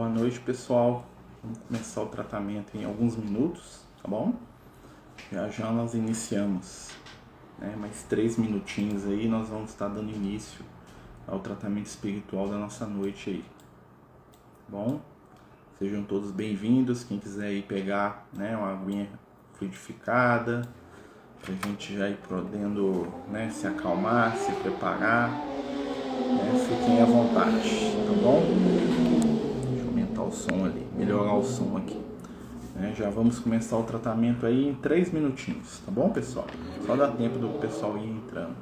Boa noite, pessoal. Vamos começar o tratamento em alguns minutos, tá bom? Já já nós iniciamos, né? Mais três minutinhos aí, nós vamos estar dando início ao tratamento espiritual da nossa noite aí. Tá bom? Sejam todos bem-vindos. Quem quiser aí pegar, né, uma aguinha fluidificada, pra gente já ir podendo, né, se acalmar, se preparar. Né? Fiquem à vontade, tá bom? O som ali, melhorar o som aqui. Né? Já vamos começar o tratamento aí em 3 minutinhos, tá bom, pessoal? Só dá tempo do pessoal ir entrando.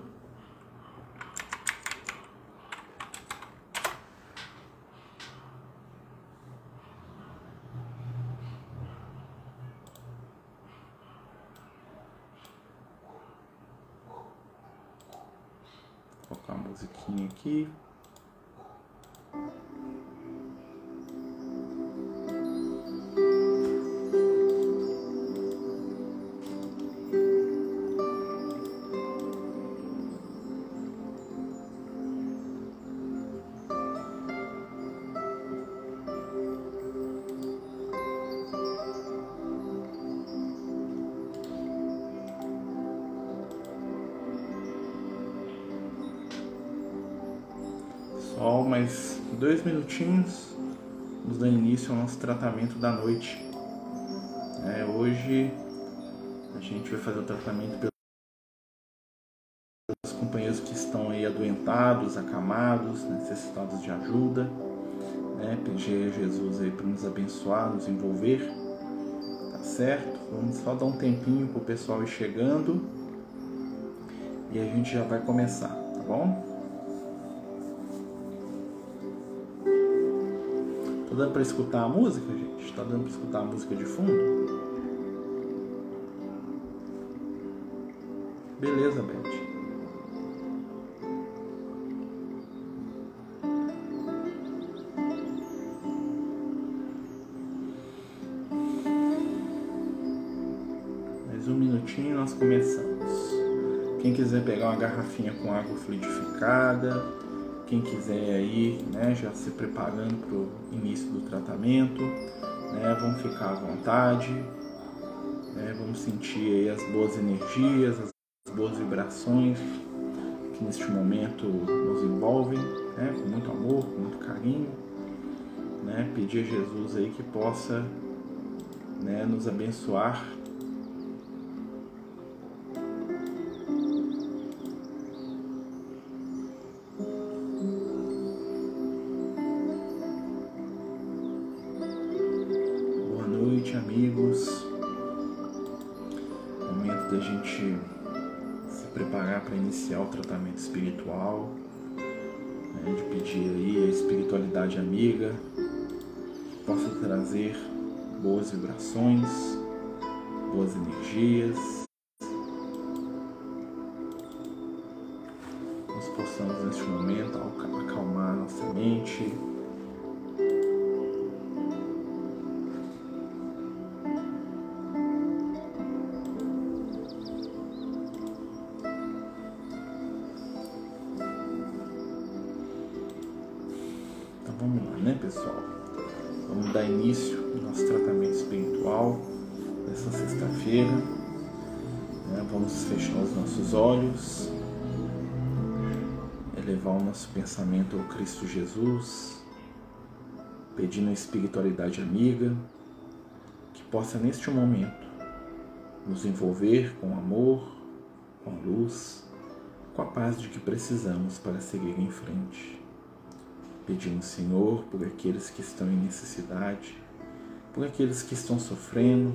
Vou colocar a musiquinha aqui. Minutinhos, vamos dar início ao nosso tratamento da noite. É, hoje a gente vai fazer o tratamento pelos companheiros que estão aí adoentados, acamados, necessitados de ajuda. Né? Pedir a Jesus aí para nos abençoar, nos envolver. Tá certo? Vamos só dar um tempinho para o pessoal ir chegando e a gente já vai começar, tá bom? Dando para escutar a música, gente? Tá dando para escutar a música de fundo? Beleza, Beth. Mais um minutinho e nós começamos. Quem quiser pegar uma garrafinha com água fluidificada, quem quiser aí, né, já se preparando para o início do tratamento, né, vamos ficar à vontade, né, vamos sentir aí as boas energias, as boas vibrações que neste momento nos envolvem, né, com muito amor, com muito carinho, né, pedir a Jesus aí que possa né, nos abençoar iniciar o tratamento espiritual, né, de pedir aí a espiritualidade amiga possa trazer boas vibrações, boas energias. Nós possamos neste momento acalmar nossa mente, nossos olhos, elevar o nosso pensamento ao Cristo Jesus, pedindo a espiritualidade amiga que possa neste momento nos envolver com amor, com luz, com a paz de que precisamos para seguir em frente. Pedimos, Senhor, por aqueles que estão em necessidade, por aqueles que estão sofrendo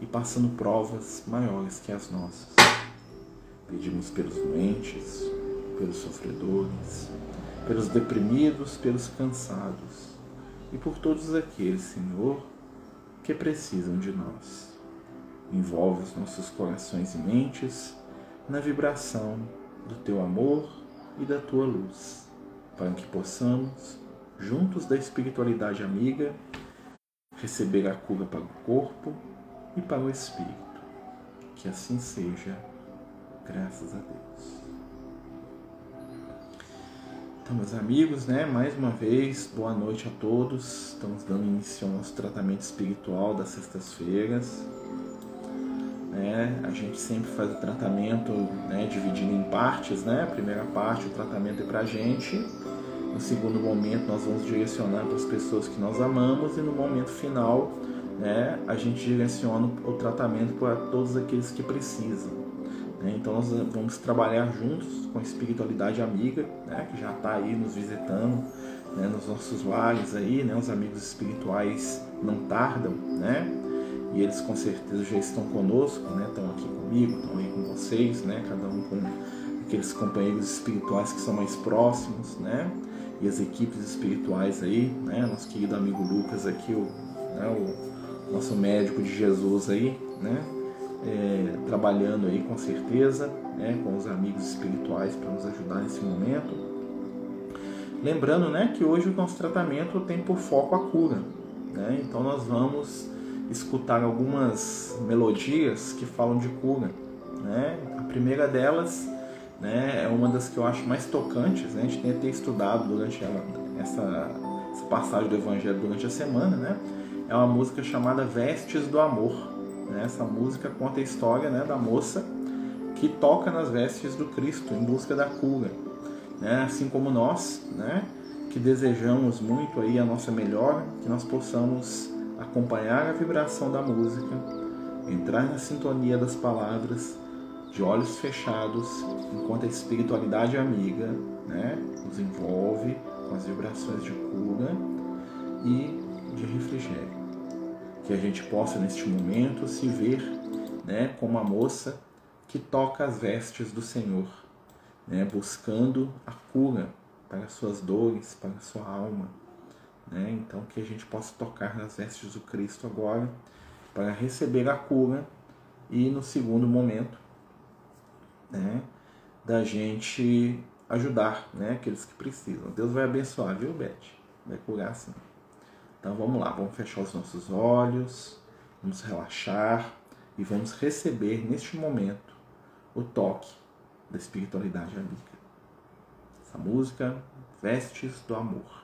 e passando provas maiores que as nossas. Pedimos pelos doentes, pelos sofredores, pelos deprimidos, pelos cansados e por todos aqueles, Senhor, que precisam de nós. Envolve os nossos corações e mentes na vibração do teu amor e da tua luz, para que possamos, juntos da espiritualidade amiga, receber a cura para o corpo e para o espírito. Que assim seja Graças a Deus. Então, meus amigos, né, mais uma vez, boa noite a todos. Estamos dando início ao nosso tratamento espiritual das sextas-feiras. Né? A gente sempre faz o tratamento né, dividido em partes, né? A primeira parte, o tratamento é para a gente. No segundo momento, nós vamos direcionar para as pessoas que nós amamos. E no momento final, né, a gente direciona o tratamento para todos aqueles que precisam. Né? Então nós vamos trabalhar juntos com a espiritualidade amiga, né? que já está aí nos visitando, né? nos nossos lares aí, né? os amigos espirituais não tardam, né? E eles com certeza já estão conosco, né? Estão aqui comigo, estão aí com vocês, né? Cada um com aqueles companheiros espirituais que são mais próximos, né? E as equipes espirituais aí, né? Nosso querido amigo Lucas aqui, o, né? o nosso médico de Jesus aí, né? É, trabalhando aí com certeza, né, com os amigos espirituais para nos ajudar nesse momento. Lembrando né, que hoje o nosso tratamento tem por foco a cura. Né? Então nós vamos escutar algumas melodias que falam de cura. Né? A primeira delas né, é uma das que eu acho mais tocantes. Né? A gente tem até estudado durante ela, essa, essa passagem do Evangelho durante a semana. Né? É uma música chamada Vestes do Amor. Né? Essa música conta a história né, da moça que toca nas vestes do Cristo em busca da cura. Né? Assim como nós, né, que desejamos muito aí a nossa melhora, que nós possamos acompanhar a vibração da música, entrar na sintonia das palavras, de olhos fechados, enquanto a espiritualidade amiga né, nos envolve com as vibrações de cura e de refrigério que a gente possa neste momento se ver né, como a moça que toca as vestes do Senhor, né, buscando a cura para suas dores, para sua alma. Né? Então que a gente possa tocar nas vestes do Cristo agora para receber a cura e no segundo momento né, da gente ajudar né, aqueles que precisam. Deus vai abençoar, viu, Beth? Vai curar sim. Então vamos lá, vamos fechar os nossos olhos, vamos relaxar e vamos receber neste momento o toque da espiritualidade amiga. Essa música, Vestes do Amor.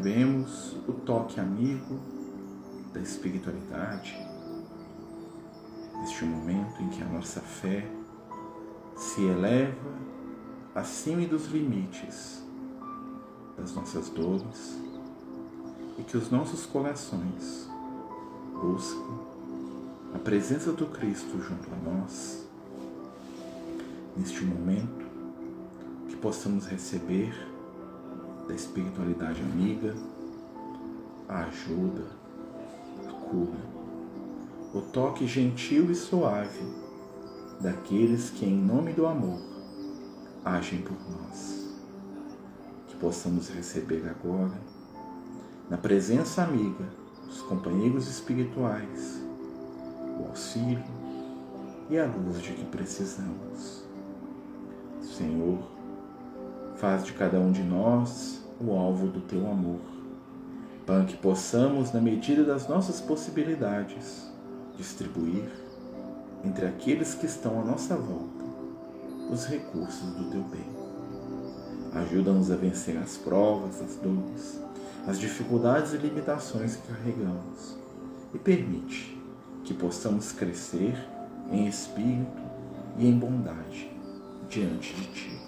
Recebemos o toque amigo da espiritualidade, neste momento em que a nossa fé se eleva acima dos limites das nossas dores e que os nossos corações buscam a presença do Cristo junto a nós, neste momento que possamos receber da espiritualidade amiga a ajuda, a cura, o toque gentil e suave daqueles que, em nome do amor, agem por nós. Que possamos receber agora, na presença amiga dos companheiros espirituais, o auxílio e a luz de que precisamos. Senhor, faz de cada um de nós o alvo do teu amor, para que possamos, na medida das nossas possibilidades, distribuir entre aqueles que estão à nossa volta os recursos do teu bem. Ajuda-nos a vencer as provas, as dores, as dificuldades e limitações que carregamos e permite que possamos crescer em espírito e em bondade diante de Ti.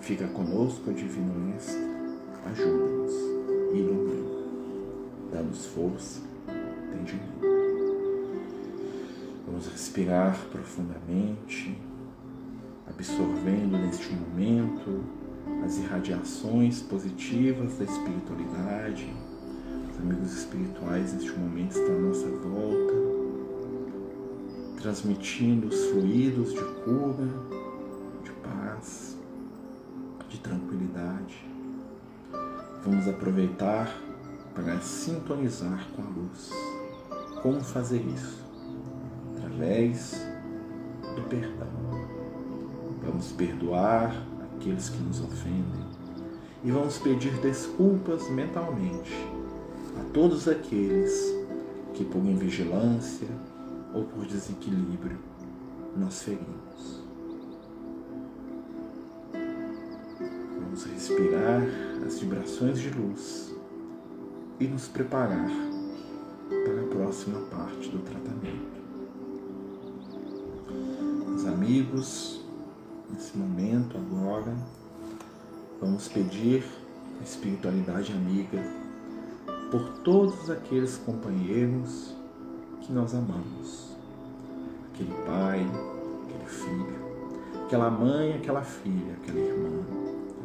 Fica conosco, Divino Mestre, ajuda-nos, ilumina, dá-nos força, entendimento. Vamos respirar profundamente, absorvendo neste momento as irradiações positivas da espiritualidade. Os amigos espirituais neste momento estão à nossa volta, transmitindo os fluidos de cura, de paz, de tranquilidade. Vamos aproveitar para sintonizar com a luz. Como fazer isso? Através do perdão. Vamos perdoar aqueles que nos ofendem e vamos pedir desculpas mentalmente a todos aqueles que, por invigilância ou por desequilíbrio, nós ferimos. Respirar as vibrações de luz e nos preparar para a próxima parte do tratamento. Os amigos, nesse momento agora, vamos pedir a espiritualidade amiga por todos aqueles companheiros que nós amamos. Aquele pai, aquele filho, aquela mãe, aquela filha, aquela irmã,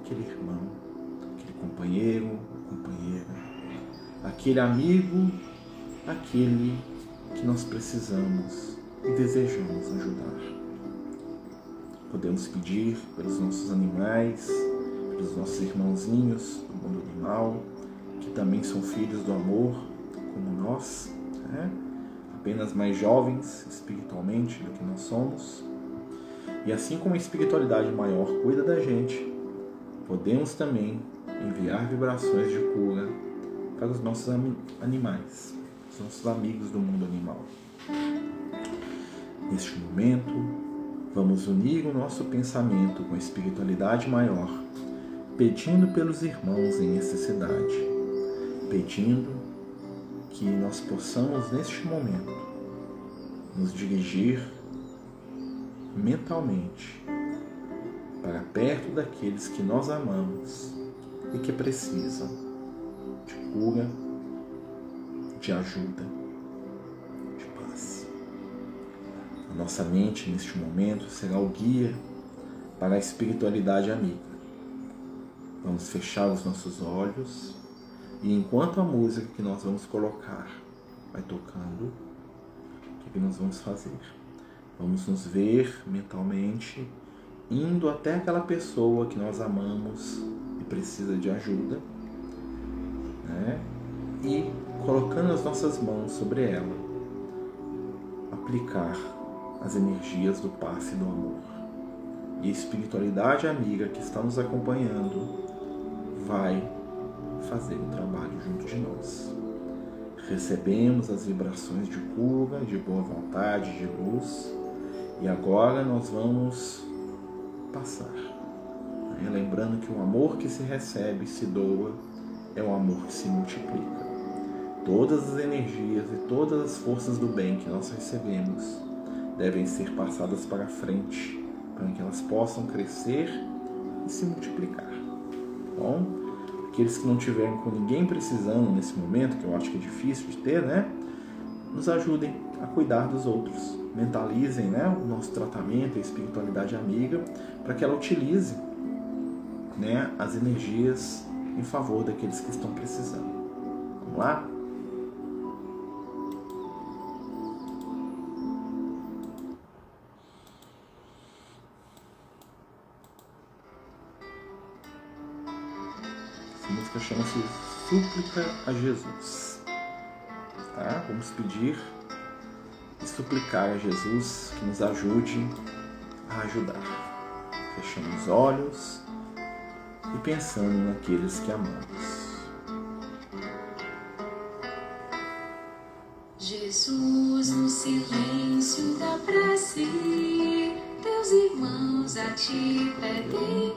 aquele irmão, aquele companheiro, companheira, aquele amigo, aquele que nós precisamos e desejamos ajudar. Podemos pedir pelos nossos animais, pelos nossos irmãozinhos do mundo animal, que também são filhos do amor, como nós, né? apenas mais jovens espiritualmente do que nós somos. E assim como a espiritualidade maior cuida da gente, podemos também enviar vibrações de cura para os nossos animais, os nossos amigos do mundo animal. Neste momento, vamos unir o nosso pensamento com a espiritualidade maior, pedindo pelos irmãos em necessidade, pedindo que nós possamos neste momento nos dirigir mentalmente para perto daqueles que nós amamos e que precisam de cura, de ajuda, de paz. A nossa mente neste momento será o guia para a espiritualidade amiga. Vamos fechar os nossos olhos e enquanto a música que nós vamos colocar vai tocando, o que, nós vamos fazer? Vamos nos ver mentalmente indo até aquela pessoa que nós amamos e precisa de ajuda, né? E colocando as nossas mãos sobre ela, aplicar as energias do passe do amor. E a espiritualidade amiga que está nos acompanhando vai fazer o trabalho junto de nós. Recebemos as vibrações de cura, de boa vontade, de luz, e agora nós vamos passar lembrando que o amor que se recebe e se doa é o amor que se multiplica. Todas as energias e todas as forças do bem que nós recebemos devem ser passadas para frente, para que elas possam crescer e se multiplicar. Bom, aqueles que não tiverem com ninguém precisando nesse momento, que eu acho que é difícil de ter, né? Nos ajudem a cuidar dos outros. Mentalizem né, o nosso tratamento, a espiritualidade amiga, para que ela utilize né, as energias em favor daqueles que estão precisando. Vamos lá? Essa música chama-se Súplica a Jesus. Tá? Vamos pedir e suplicar a Jesus que nos ajude a ajudar. Fechando os olhos e pensando naqueles que amamos. Jesus, no silêncio da prece, teus irmãos a ti pedem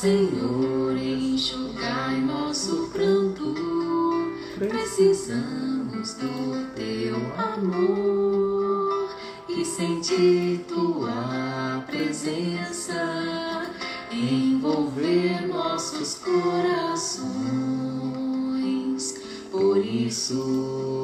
Senhor, enxugai nosso pranto, precisamos do teu amor e sentir tua presença envolver nossos corações. Por isso,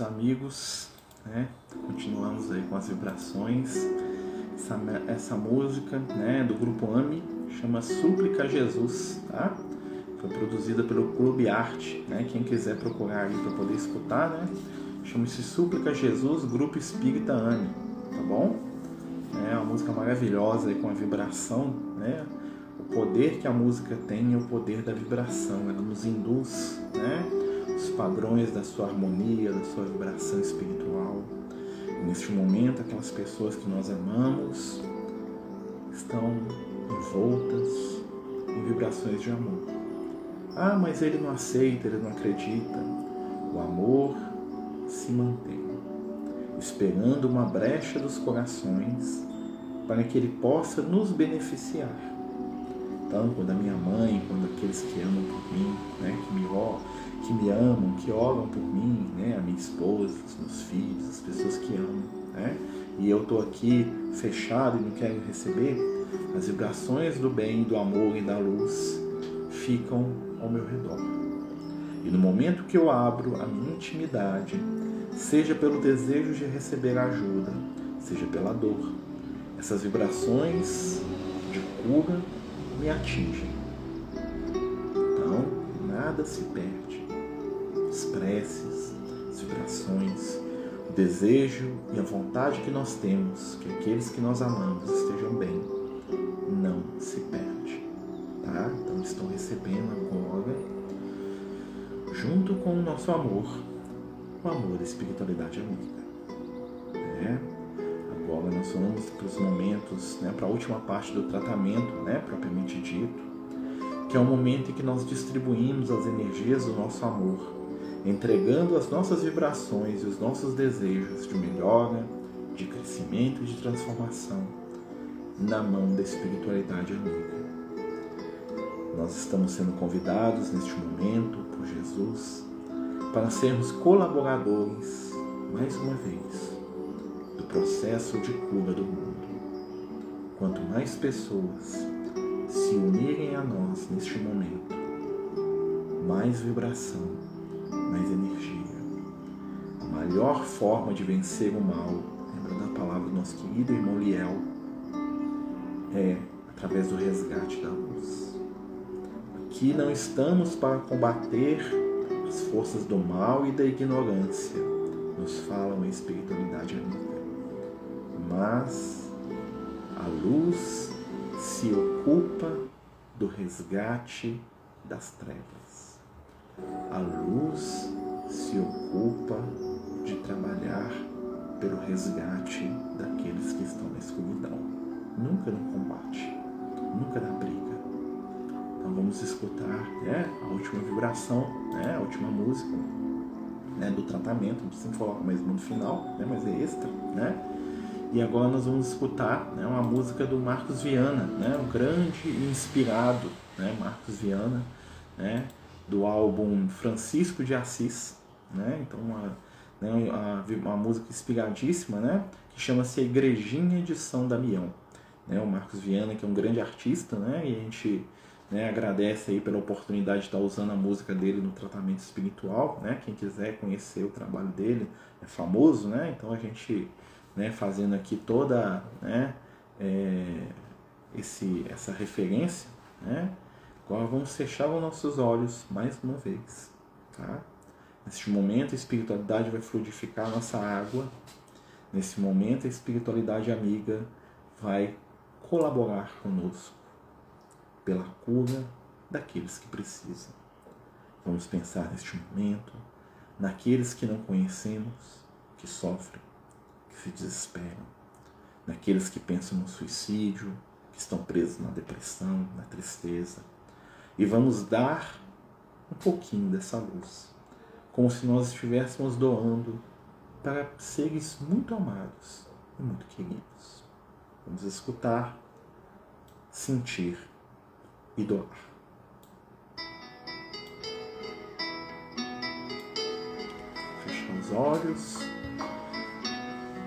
amigos, né, continuamos aí com as vibrações. Essa, essa música né, do grupo AMI chama Súplica Jesus, tá? Foi produzida pelo Clube Arte, né? Quem quiser procurar aí para poder escutar, né? Chama-se Súplica Jesus, Grupo Espírita AMI, tá bom? É uma música maravilhosa aí com a vibração, né? O poder que a música tem é o poder da vibração, ela nos induz, né? Padrões da sua harmonia, da sua vibração espiritual. E neste momento, aquelas pessoas que nós amamos estão envoltas em vibrações de amor. Ah, mas ele não aceita, ele não acredita. O amor se mantém, esperando uma brecha dos corações para que ele possa nos beneficiar. Quando a minha mãe, quando aqueles que amam por mim, né, que me que me amam, que oram por mim, né, a minha esposa, os meus filhos, as pessoas que amam, né, e eu estou aqui fechado e não quero receber, as vibrações do bem, do amor e da luz ficam ao meu redor. E no momento que eu abro a minha intimidade, seja pelo desejo de receber ajuda, seja pela dor, essas vibrações de cura me atingem. Então, nada se perde. As preces, as vibrações, o desejo e a vontade que nós temos que aqueles que nós amamos estejam bem, não se perde. Tá? Então, estão recebendo agora, junto com o nosso amor, o amor da espiritualidade amiga. Né? Agora nós vamos para os momentos, né, para a última parte do tratamento, né, propriamente dito, que é o momento em que nós distribuímos as energias do nosso amor, entregando as nossas vibrações e os nossos desejos de melhora, de crescimento e de transformação na mão da espiritualidade amiga. Nós estamos sendo convidados neste momento por Jesus para sermos colaboradores, mais uma vez, processo de cura do mundo. Quanto mais pessoas se unirem a nós neste momento, mais vibração, mais energia. A melhor forma de vencer o mal, lembra da palavra do nosso querido irmão Liel, é através do resgate da luz. Aqui não estamos para combater as forças do mal e da ignorância, nos falam a espiritualidade amiga. Mas a luz se ocupa do resgate das trevas. A luz se ocupa de trabalhar pelo resgate daqueles que estão na escuridão. Nunca no combate, nunca na briga então vamos escutar né, a última vibração, né, a última música né, do tratamento. Não precisa falar mais no final, né, mas é extra. Né? E agora nós vamos escutar né, uma música do Marcos Viana, né, um grande inspirado, né, Marcos Viana, né, do álbum Francisco de Assis. Né, então uma, né, uma, uma música inspiradíssima, né, que chama-se Igrejinha de São Damião. Né, o Marcos Viana, que é um grande artista, né, e a gente né, agradece aí pela oportunidade de estar usando a música dele no tratamento espiritual, né? Quem quiser conhecer o trabalho dele é famoso, né? Então a gente, né, fazendo aqui toda, né, é, esse, essa referência, né? Agora vamos fechar os nossos olhos mais uma vez, tá? Neste momento a espiritualidade vai fluidificar a nossa água. Nesse momento a espiritualidade amiga vai colaborar conosco pela cura daqueles que precisam. Vamos pensar neste momento naqueles que não conhecemos, que sofrem, se desesperam, naqueles que pensam no suicídio, que estão presos na depressão, na tristeza. E vamos dar um pouquinho dessa luz, como se nós estivéssemos doando para seres muito amados e muito queridos. Vamos escutar, sentir e doar. Fechar os olhos,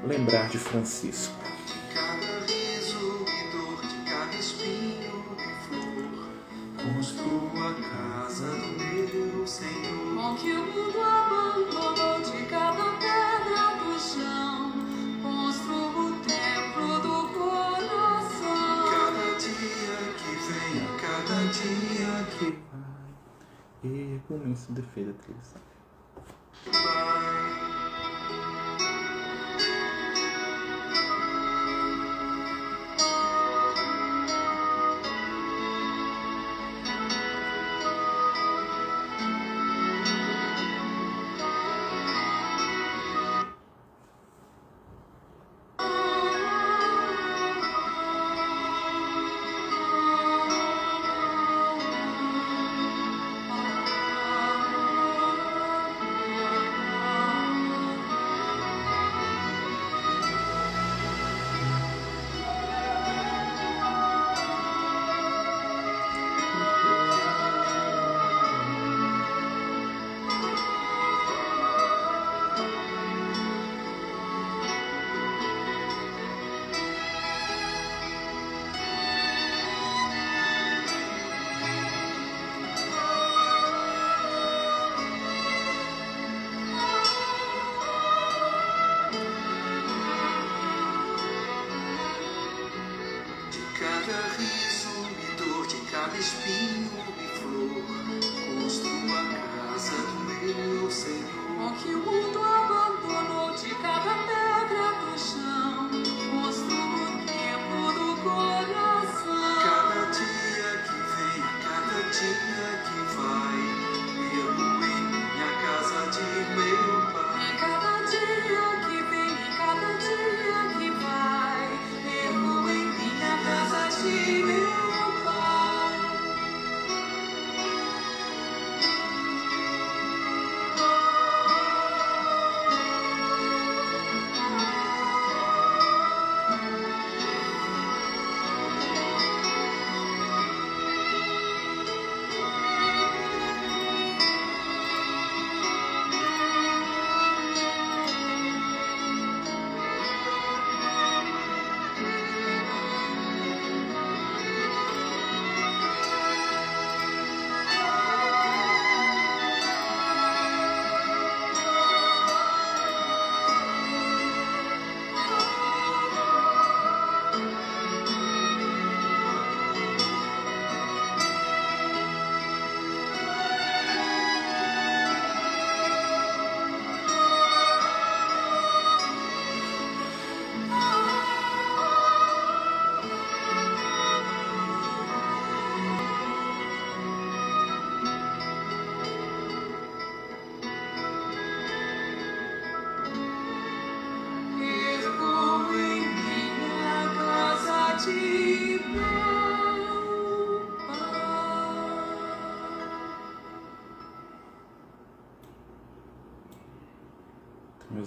lembrar de Francisco. De cada riso e dor, de cada espinho e flor, construo a casa do meu Senhor. Com que o mundo abandonou de cada pedra do chão, construo o templo do coração. Cada dia que vem, cada dia que vai e televisão. Espinho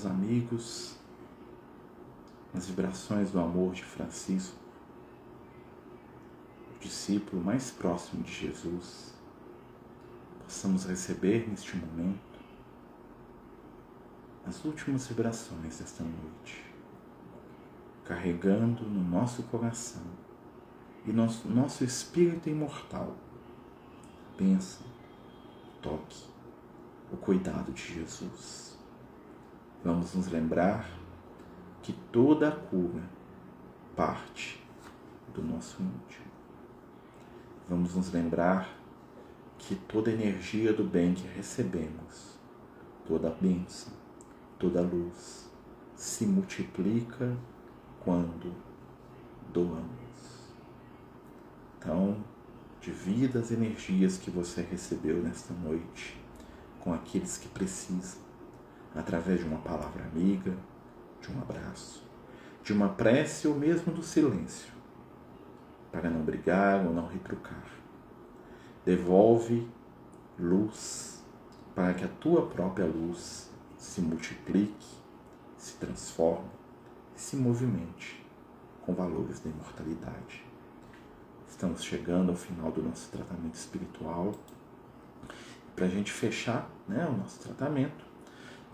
Amigos, as vibrações do amor de Francisco, o discípulo mais próximo de Jesus, possamos receber neste momento as últimas vibrações desta noite, carregando no nosso coração e nosso, nosso espírito imortal a o toque, o cuidado de Jesus. Vamos nos lembrar que toda a cura parte do nosso íntimo. Vamos nos lembrar que toda a energia do bem que recebemos, toda a bênção, toda a luz, se multiplica quando doamos. Então, divida as energias que você recebeu nesta noite com aqueles que precisam, através de uma palavra amiga, de um abraço, de uma prece ou mesmo do silêncio, para não brigar ou não retrucar. Devolve luz para que a tua própria luz se multiplique, se transforme e se movimente com valores da imortalidade. Estamos chegando ao final do nosso tratamento espiritual. Para a gente fechar né, o nosso tratamento,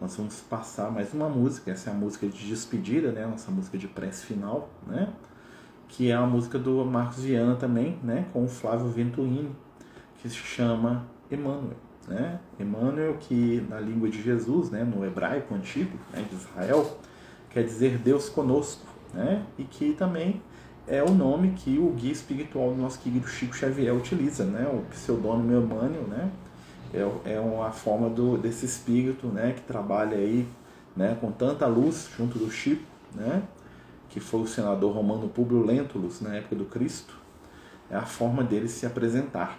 nós vamos passar mais uma música. Essa é a música de despedida, né, nossa música de prece final, né, que é a música do Marcos Viana também, né, com o Flávio Venturini, que se chama Emmanuel. Né? Emmanuel, que na língua de Jesus, né, no hebraico antigo né, de Israel, quer dizer Deus conosco, né? e que também é o nome que o guia espiritual do nosso querido Chico Xavier utiliza, né? o pseudônimo Emmanuel, né? É, é uma forma do, desse espírito né, que trabalha aí né, com tanta luz junto do Chico, né, que foi o senador romano Públio Lentulus na época do Cristo, é a forma dele se apresentar.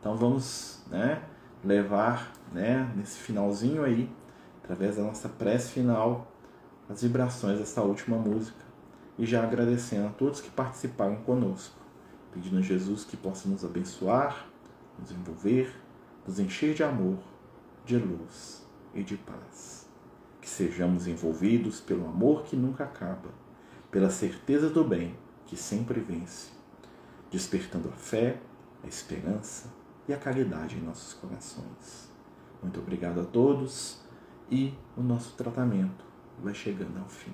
Então vamos né, levar né, nesse finalzinho aí, através da nossa prece final, as vibrações dessa última música e já agradecendo a todos que participaram conosco, pedindo a Jesus que possa nos abençoar, nos envolver, nos encher de amor, de luz e de paz. Que sejamos envolvidos pelo amor que nunca acaba, pela certeza do bem que sempre vence, despertando a fé, a esperança e a caridade em nossos corações. Muito obrigado a todos e o nosso tratamento vai chegando ao fim.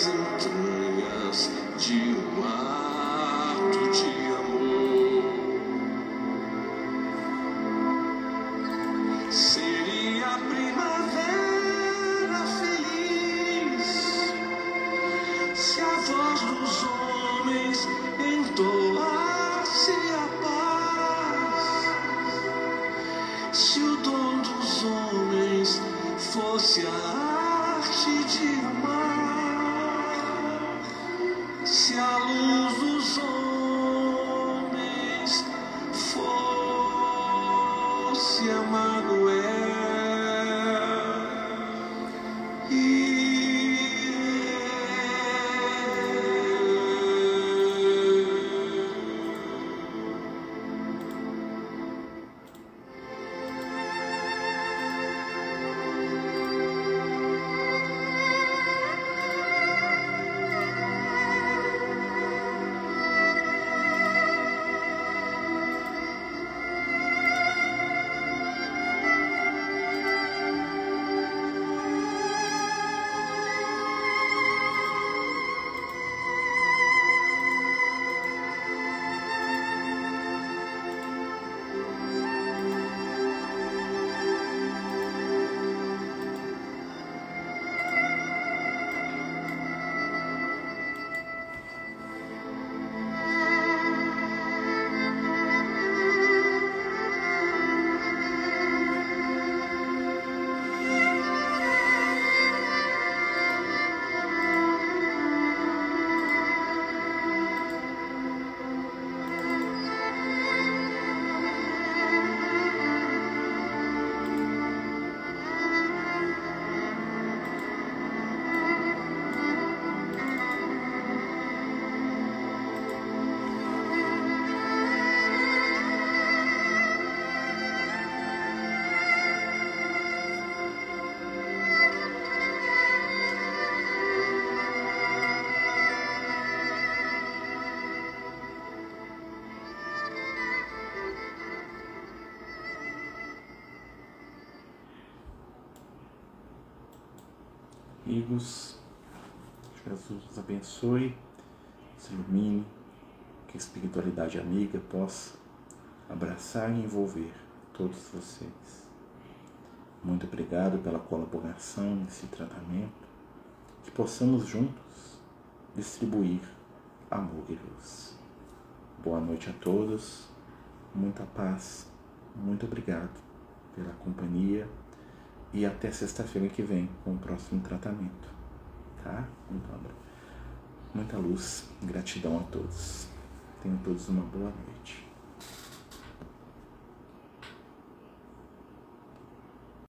Das entranhas de um amigos. Jesus os abençoe, os ilumine, que a espiritualidade amiga possa abraçar e envolver todos vocês. Muito obrigado pela colaboração nesse tratamento, que possamos juntos distribuir amor e luz. Boa noite a todos, muita paz, muito obrigado pela companhia e até sexta-feira que vem com o próximo tratamento. Tá? Então, muita luz, gratidão a todos. Tenham todos uma boa noite.